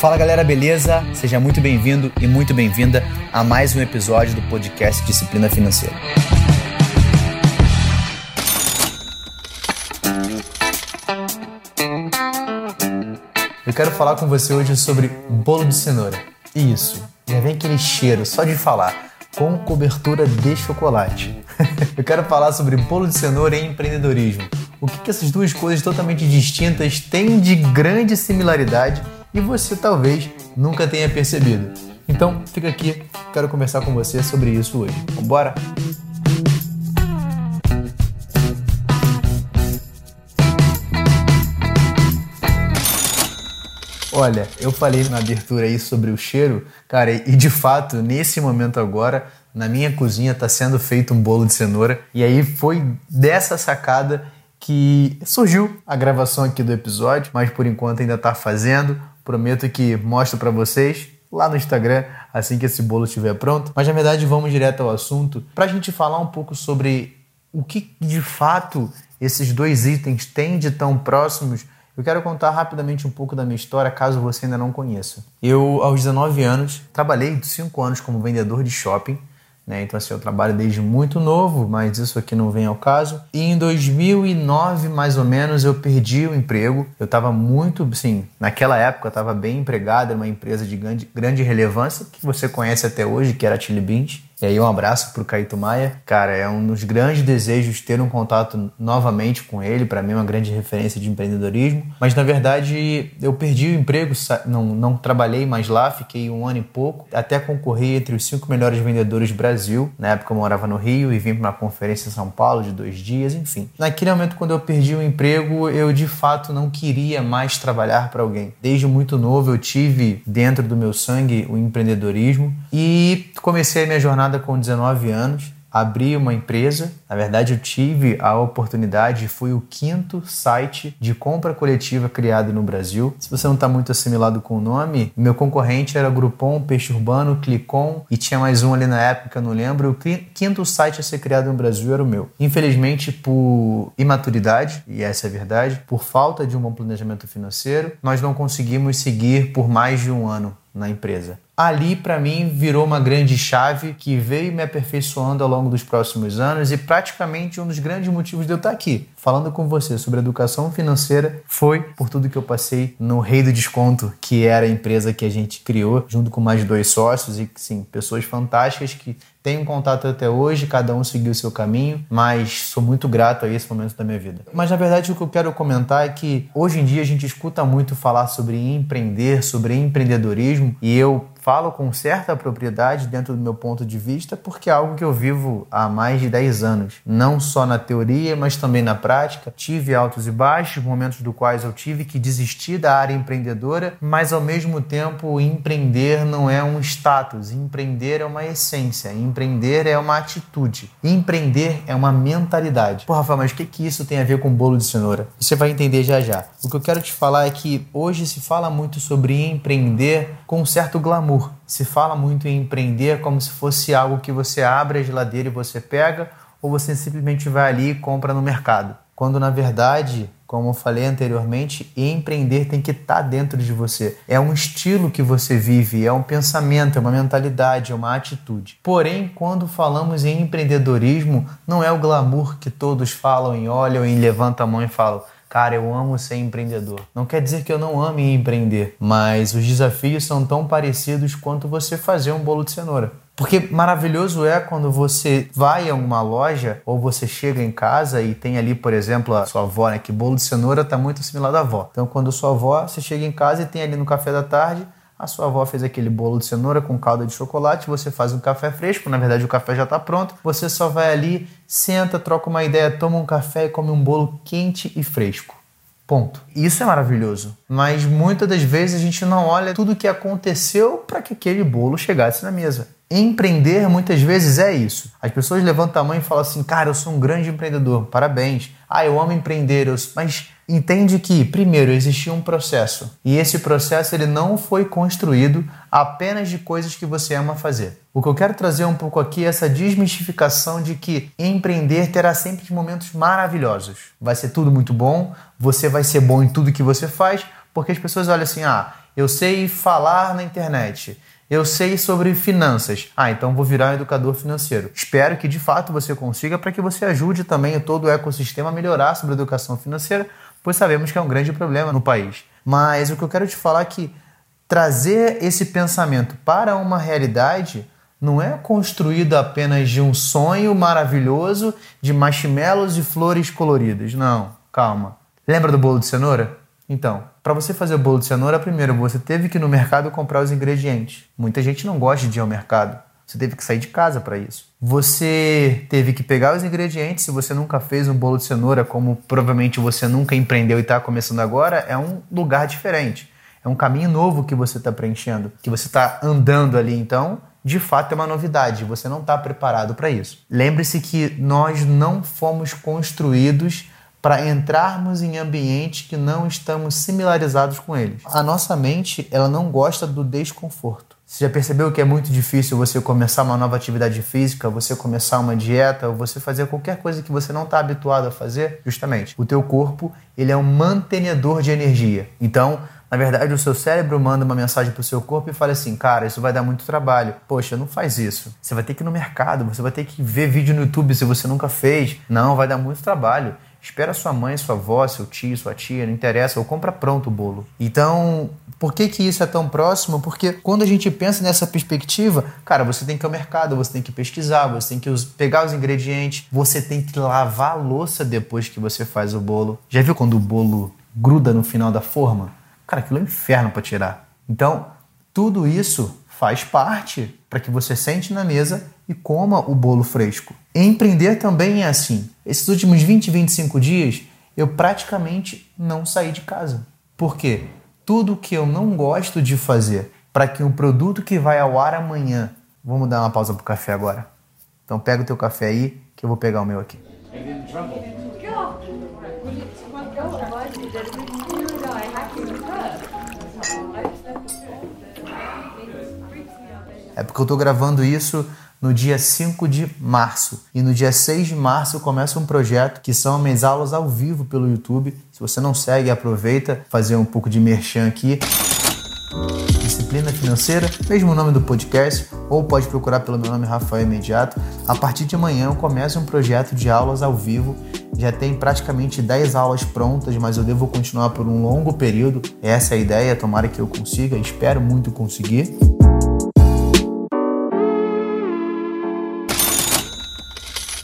Fala galera, beleza? Seja muito bem-vindo e muito bem-vinda a mais um episódio do podcast Disciplina Financeira. Eu quero falar com você hoje sobre bolo de cenoura. Isso, já vem aquele cheiro só de falar com cobertura de chocolate. Eu quero falar sobre bolo de cenoura e empreendedorismo. O que, que essas duas coisas totalmente distintas têm de grande similaridade e você talvez nunca tenha percebido. Então, fica aqui, quero conversar com você sobre isso hoje. Vambora? Olha, eu falei na abertura aí sobre o cheiro, cara, e de fato, nesse momento agora, na minha cozinha está sendo feito um bolo de cenoura. E aí foi dessa sacada que surgiu a gravação aqui do episódio, mas por enquanto ainda está fazendo. Prometo que mostro para vocês lá no Instagram assim que esse bolo estiver pronto. Mas na verdade vamos direto ao assunto para a gente falar um pouco sobre o que de fato esses dois itens têm de tão próximos eu quero contar rapidamente um pouco da minha história, caso você ainda não conheça. Eu, aos 19 anos, trabalhei 5 anos como vendedor de shopping. Né? Então, assim, eu trabalho desde muito novo, mas isso aqui não vem ao caso. E em 2009, mais ou menos, eu perdi o emprego. Eu estava muito, sim, naquela época eu estava bem empregado, era uma empresa de grande, grande relevância, que você conhece até hoje, que era a Chili Beans. E aí um abraço pro Caíto Maia. Cara, é um dos grandes desejos ter um contato novamente com ele, para mim é uma grande referência de empreendedorismo. Mas na verdade eu perdi o emprego, não, não trabalhei mais lá, fiquei um ano e pouco. Até concorri entre os cinco melhores vendedores do Brasil. Na época eu morava no Rio e vim para uma conferência em São Paulo de dois dias, enfim. Naquele momento quando eu perdi o emprego, eu de fato não queria mais trabalhar para alguém. Desde muito novo eu tive dentro do meu sangue o empreendedorismo e comecei a minha jornada com 19 anos, abri uma empresa. Na verdade, eu tive a oportunidade, fui o quinto site de compra coletiva criado no Brasil. Se você não está muito assimilado com o nome, meu concorrente era Groupon, Peixe Urbano, Clicon e tinha mais um ali na época, não lembro. O quinto site a ser criado no Brasil era o meu. Infelizmente, por imaturidade, e essa é a verdade, por falta de um bom planejamento financeiro, nós não conseguimos seguir por mais de um ano na empresa ali para mim virou uma grande chave que veio me aperfeiçoando ao longo dos próximos anos e praticamente um dos grandes motivos de eu estar aqui falando com você sobre educação financeira foi por tudo que eu passei no Rei do Desconto, que era a empresa que a gente criou junto com mais dois sócios e sim, pessoas fantásticas que tenho contato até hoje, cada um seguiu o seu caminho, mas sou muito grato a esse momento da minha vida. Mas na verdade o que eu quero comentar é que hoje em dia a gente escuta muito falar sobre empreender, sobre empreendedorismo, e eu falo com certa propriedade dentro do meu ponto de vista, porque é algo que eu vivo há mais de 10 anos, não só na teoria, mas também na prática. Tive altos e baixos, momentos do quais eu tive que desistir da área empreendedora, mas ao mesmo tempo empreender não é um status, empreender é uma essência, empreender é uma atitude, empreender é uma mentalidade. Pô, Rafa, mas o que, que isso tem a ver com bolo de cenoura? Você vai entender já já. O que eu quero te falar é que hoje se fala muito sobre empreender com um certo glamour. Se fala muito em empreender como se fosse algo que você abre a geladeira e você pega, ou você simplesmente vai ali e compra no mercado. Quando na verdade, como eu falei anteriormente, empreender tem que estar tá dentro de você. É um estilo que você vive, é um pensamento, é uma mentalidade, é uma atitude. Porém, quando falamos em empreendedorismo, não é o glamour que todos falam e olham e levantam a mão e falam Cara, eu amo ser empreendedor. Não quer dizer que eu não ame empreender, mas os desafios são tão parecidos quanto você fazer um bolo de cenoura. Porque maravilhoso é quando você vai a uma loja ou você chega em casa e tem ali, por exemplo, a sua avó, né? Que bolo de cenoura está muito assimilado à avó. Então, quando sua avó, você chega em casa e tem ali no café da tarde a sua avó fez aquele bolo de cenoura com calda de chocolate, você faz um café fresco, na verdade o café já está pronto, você só vai ali, senta, troca uma ideia, toma um café e come um bolo quente e fresco. Ponto. Isso é maravilhoso. Mas muitas das vezes a gente não olha tudo o que aconteceu para que aquele bolo chegasse na mesa. Empreender muitas vezes é isso. As pessoas levantam a mão e falam assim: Cara, eu sou um grande empreendedor, parabéns. Ah, eu amo empreender, mas entende que, primeiro, existia um processo e esse processo ele não foi construído apenas de coisas que você ama fazer. O que eu quero trazer um pouco aqui é essa desmistificação de que empreender terá sempre momentos maravilhosos. Vai ser tudo muito bom, você vai ser bom em tudo que você faz, Porque as pessoas olham assim: ah, eu sei falar na internet. Eu sei sobre finanças. Ah, então vou virar um educador financeiro. Espero que de fato você consiga para que você ajude também todo o ecossistema a melhorar sobre a educação financeira, pois sabemos que é um grande problema no país. Mas o que eu quero te falar é que trazer esse pensamento para uma realidade não é construído apenas de um sonho maravilhoso de marshmallows e flores coloridas. Não, calma. Lembra do bolo de cenoura? Então, para você fazer o bolo de cenoura, primeiro você teve que ir no mercado comprar os ingredientes. Muita gente não gosta de ir ao mercado. Você teve que sair de casa para isso. Você teve que pegar os ingredientes. Se você nunca fez um bolo de cenoura, como provavelmente você nunca empreendeu e está começando agora, é um lugar diferente. É um caminho novo que você está preenchendo, que você está andando ali. Então, de fato, é uma novidade. Você não está preparado para isso. Lembre-se que nós não fomos construídos para entrarmos em ambientes que não estamos similarizados com eles. A nossa mente, ela não gosta do desconforto. Você já percebeu que é muito difícil você começar uma nova atividade física, você começar uma dieta, ou você fazer qualquer coisa que você não está habituado a fazer? Justamente, o teu corpo, ele é um mantenedor de energia. Então, na verdade, o seu cérebro manda uma mensagem para o seu corpo e fala assim: cara, isso vai dar muito trabalho. Poxa, não faz isso. Você vai ter que ir no mercado, você vai ter que ver vídeo no YouTube se você nunca fez. Não, vai dar muito trabalho. Espera sua mãe, sua avó, seu tio, sua tia, não interessa, ou compra pronto o bolo. Então, por que, que isso é tão próximo? Porque quando a gente pensa nessa perspectiva, cara, você tem que ir ao mercado, você tem que pesquisar, você tem que pegar os ingredientes, você tem que lavar a louça depois que você faz o bolo. Já viu quando o bolo gruda no final da forma? Cara, aquilo é um inferno para tirar. Então, tudo isso faz parte para que você sente na mesa e coma o bolo fresco. Empreender também é assim. Esses últimos 20, 25 dias, eu praticamente não saí de casa. Por quê? Tudo que eu não gosto de fazer para que um produto que vai ao ar amanhã. Vamos dar uma pausa pro café agora. Então pega o teu café aí, que eu vou pegar o meu aqui. É porque eu estou gravando isso no dia 5 de março. E no dia 6 de março começa um projeto que são minhas aulas ao vivo pelo YouTube. Se você não segue, aproveita, fazer um pouco de merchan aqui. Disciplina Financeira, mesmo nome do podcast, ou pode procurar pelo meu nome Rafael Imediato. A partir de amanhã eu começo um projeto de aulas ao vivo. Já tem praticamente 10 aulas prontas, mas eu devo continuar por um longo período. Essa é a ideia, tomara que eu consiga, espero muito conseguir.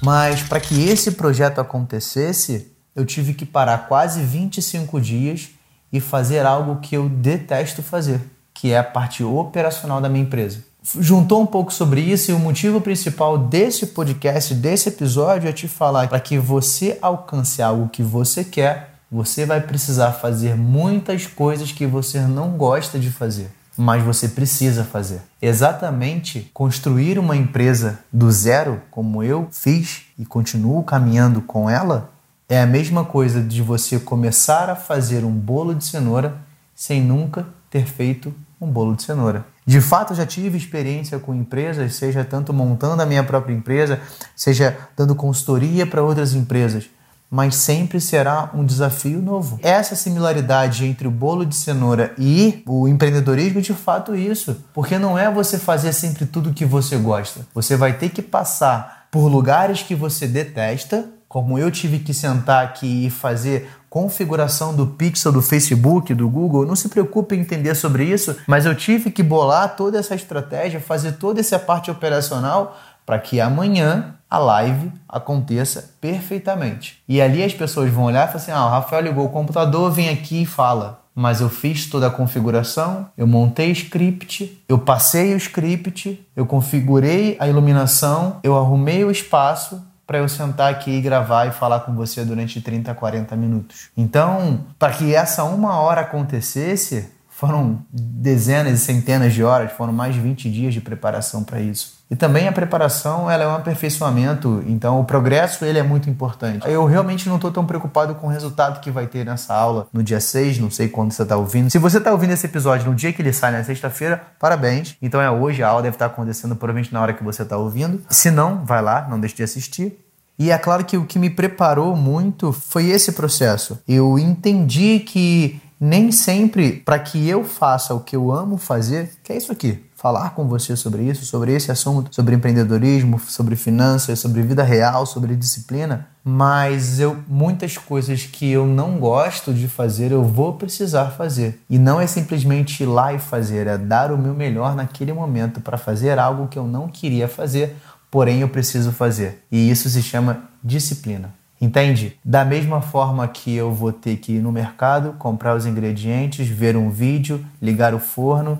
Mas para que esse projeto acontecesse, eu tive que parar quase 25 dias e fazer algo que eu detesto fazer, que é a parte operacional da minha empresa. Juntou um pouco sobre isso e o motivo principal desse podcast, desse episódio, é te falar para que você alcance algo que você quer, você vai precisar fazer muitas coisas que você não gosta de fazer mas você precisa fazer. Exatamente construir uma empresa do zero, como eu fiz e continuo caminhando com ela, é a mesma coisa de você começar a fazer um bolo de cenoura sem nunca ter feito um bolo de cenoura. De fato, já tive experiência com empresas, seja tanto montando a minha própria empresa, seja dando consultoria para outras empresas mas sempre será um desafio novo. Essa similaridade entre o bolo de cenoura e o empreendedorismo é de fato isso, porque não é você fazer sempre tudo que você gosta. Você vai ter que passar por lugares que você detesta, como eu tive que sentar aqui e fazer configuração do pixel do Facebook, do Google, não se preocupe em entender sobre isso, mas eu tive que bolar toda essa estratégia, fazer toda essa parte operacional para que amanhã a live aconteça perfeitamente. E ali as pessoas vão olhar e falar assim: ah, o Rafael ligou o computador, vem aqui e fala. Mas eu fiz toda a configuração, eu montei script, eu passei o script, eu configurei a iluminação, eu arrumei o espaço para eu sentar aqui e gravar e falar com você durante 30, 40 minutos. Então, para que essa uma hora acontecesse, foram dezenas e centenas de horas, foram mais de 20 dias de preparação para isso. E também a preparação ela é um aperfeiçoamento, então o progresso ele é muito importante. Eu realmente não estou tão preocupado com o resultado que vai ter nessa aula no dia 6, não sei quando você está ouvindo. Se você está ouvindo esse episódio no dia que ele sai, na sexta-feira, parabéns. Então é hoje, a aula deve estar tá acontecendo provavelmente na hora que você está ouvindo. Se não, vai lá, não deixe de assistir. E é claro que o que me preparou muito foi esse processo. Eu entendi que nem sempre para que eu faça o que eu amo fazer, que é isso aqui, falar com você sobre isso, sobre esse assunto, sobre empreendedorismo, sobre finanças, sobre vida real, sobre disciplina, mas eu muitas coisas que eu não gosto de fazer, eu vou precisar fazer. E não é simplesmente ir lá e fazer, é dar o meu melhor naquele momento para fazer algo que eu não queria fazer, porém eu preciso fazer. E isso se chama disciplina. Entende? Da mesma forma que eu vou ter que ir no mercado, comprar os ingredientes, ver um vídeo, ligar o forno,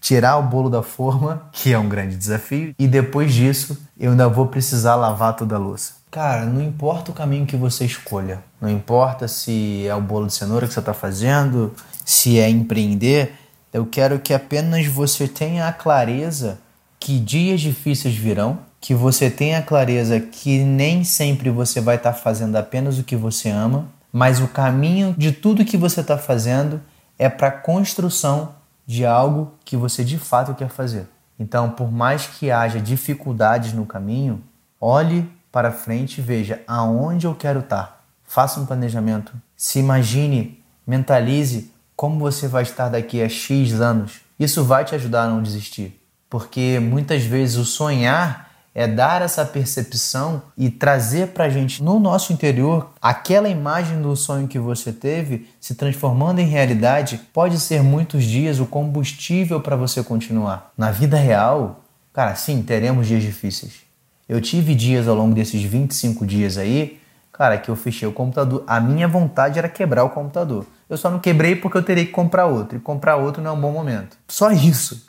tirar o bolo da forma, que é um grande desafio, e depois disso eu ainda vou precisar lavar toda a louça. Cara, não importa o caminho que você escolha, não importa se é o bolo de cenoura que você está fazendo, se é empreender, eu quero que apenas você tenha a clareza que dias difíceis virão que você tenha clareza que nem sempre você vai estar tá fazendo apenas o que você ama, mas o caminho de tudo que você está fazendo é para a construção de algo que você de fato quer fazer. Então, por mais que haja dificuldades no caminho, olhe para frente e veja aonde eu quero estar. Tá. Faça um planejamento. Se imagine, mentalize como você vai estar daqui a X anos. Isso vai te ajudar a não desistir. Porque muitas vezes o sonhar é dar essa percepção e trazer para a gente no nosso interior aquela imagem do sonho que você teve se transformando em realidade. Pode ser muitos dias o combustível para você continuar. Na vida real, cara, sim, teremos dias difíceis. Eu tive dias ao longo desses 25 dias aí, cara, que eu fechei o computador. A minha vontade era quebrar o computador. Eu só não quebrei porque eu teria que comprar outro. E comprar outro não é um bom momento. Só isso.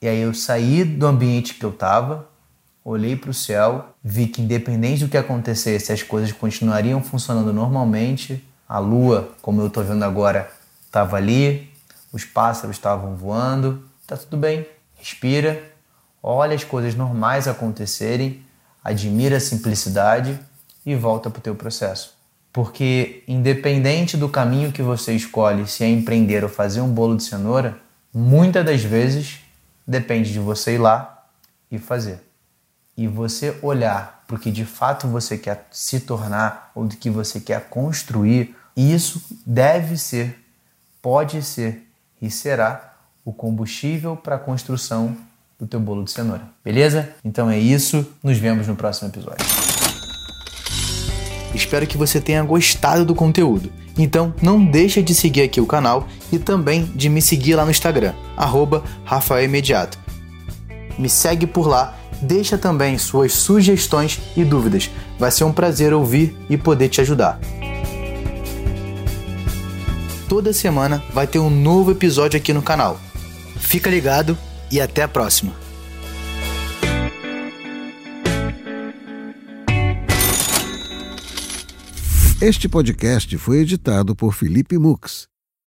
E aí eu saí do ambiente que eu estava, olhei para o céu, vi que independente do que acontecesse, as coisas continuariam funcionando normalmente. A lua, como eu estou vendo agora, estava ali, os pássaros estavam voando, tá tudo bem. Respira, olha as coisas normais acontecerem, admira a simplicidade e volta para o teu processo. Porque independente do caminho que você escolhe, se é empreender ou fazer um bolo de cenoura, muitas das vezes depende de você ir lá e fazer e você olhar para o que de fato você quer se tornar ou do que você quer construir, isso deve ser, pode ser e será o combustível para a construção do teu bolo de cenoura. Beleza? Então é isso, nos vemos no próximo episódio. Espero que você tenha gostado do conteúdo. Então não deixa de seguir aqui o canal e também de me seguir lá no Instagram, arroba Rafael Imediato. Me segue por lá deixa também suas sugestões e dúvidas. Vai ser um prazer ouvir e poder te ajudar. Toda semana vai ter um novo episódio aqui no canal. Fica ligado e até a próxima. Este podcast foi editado por Felipe Mux.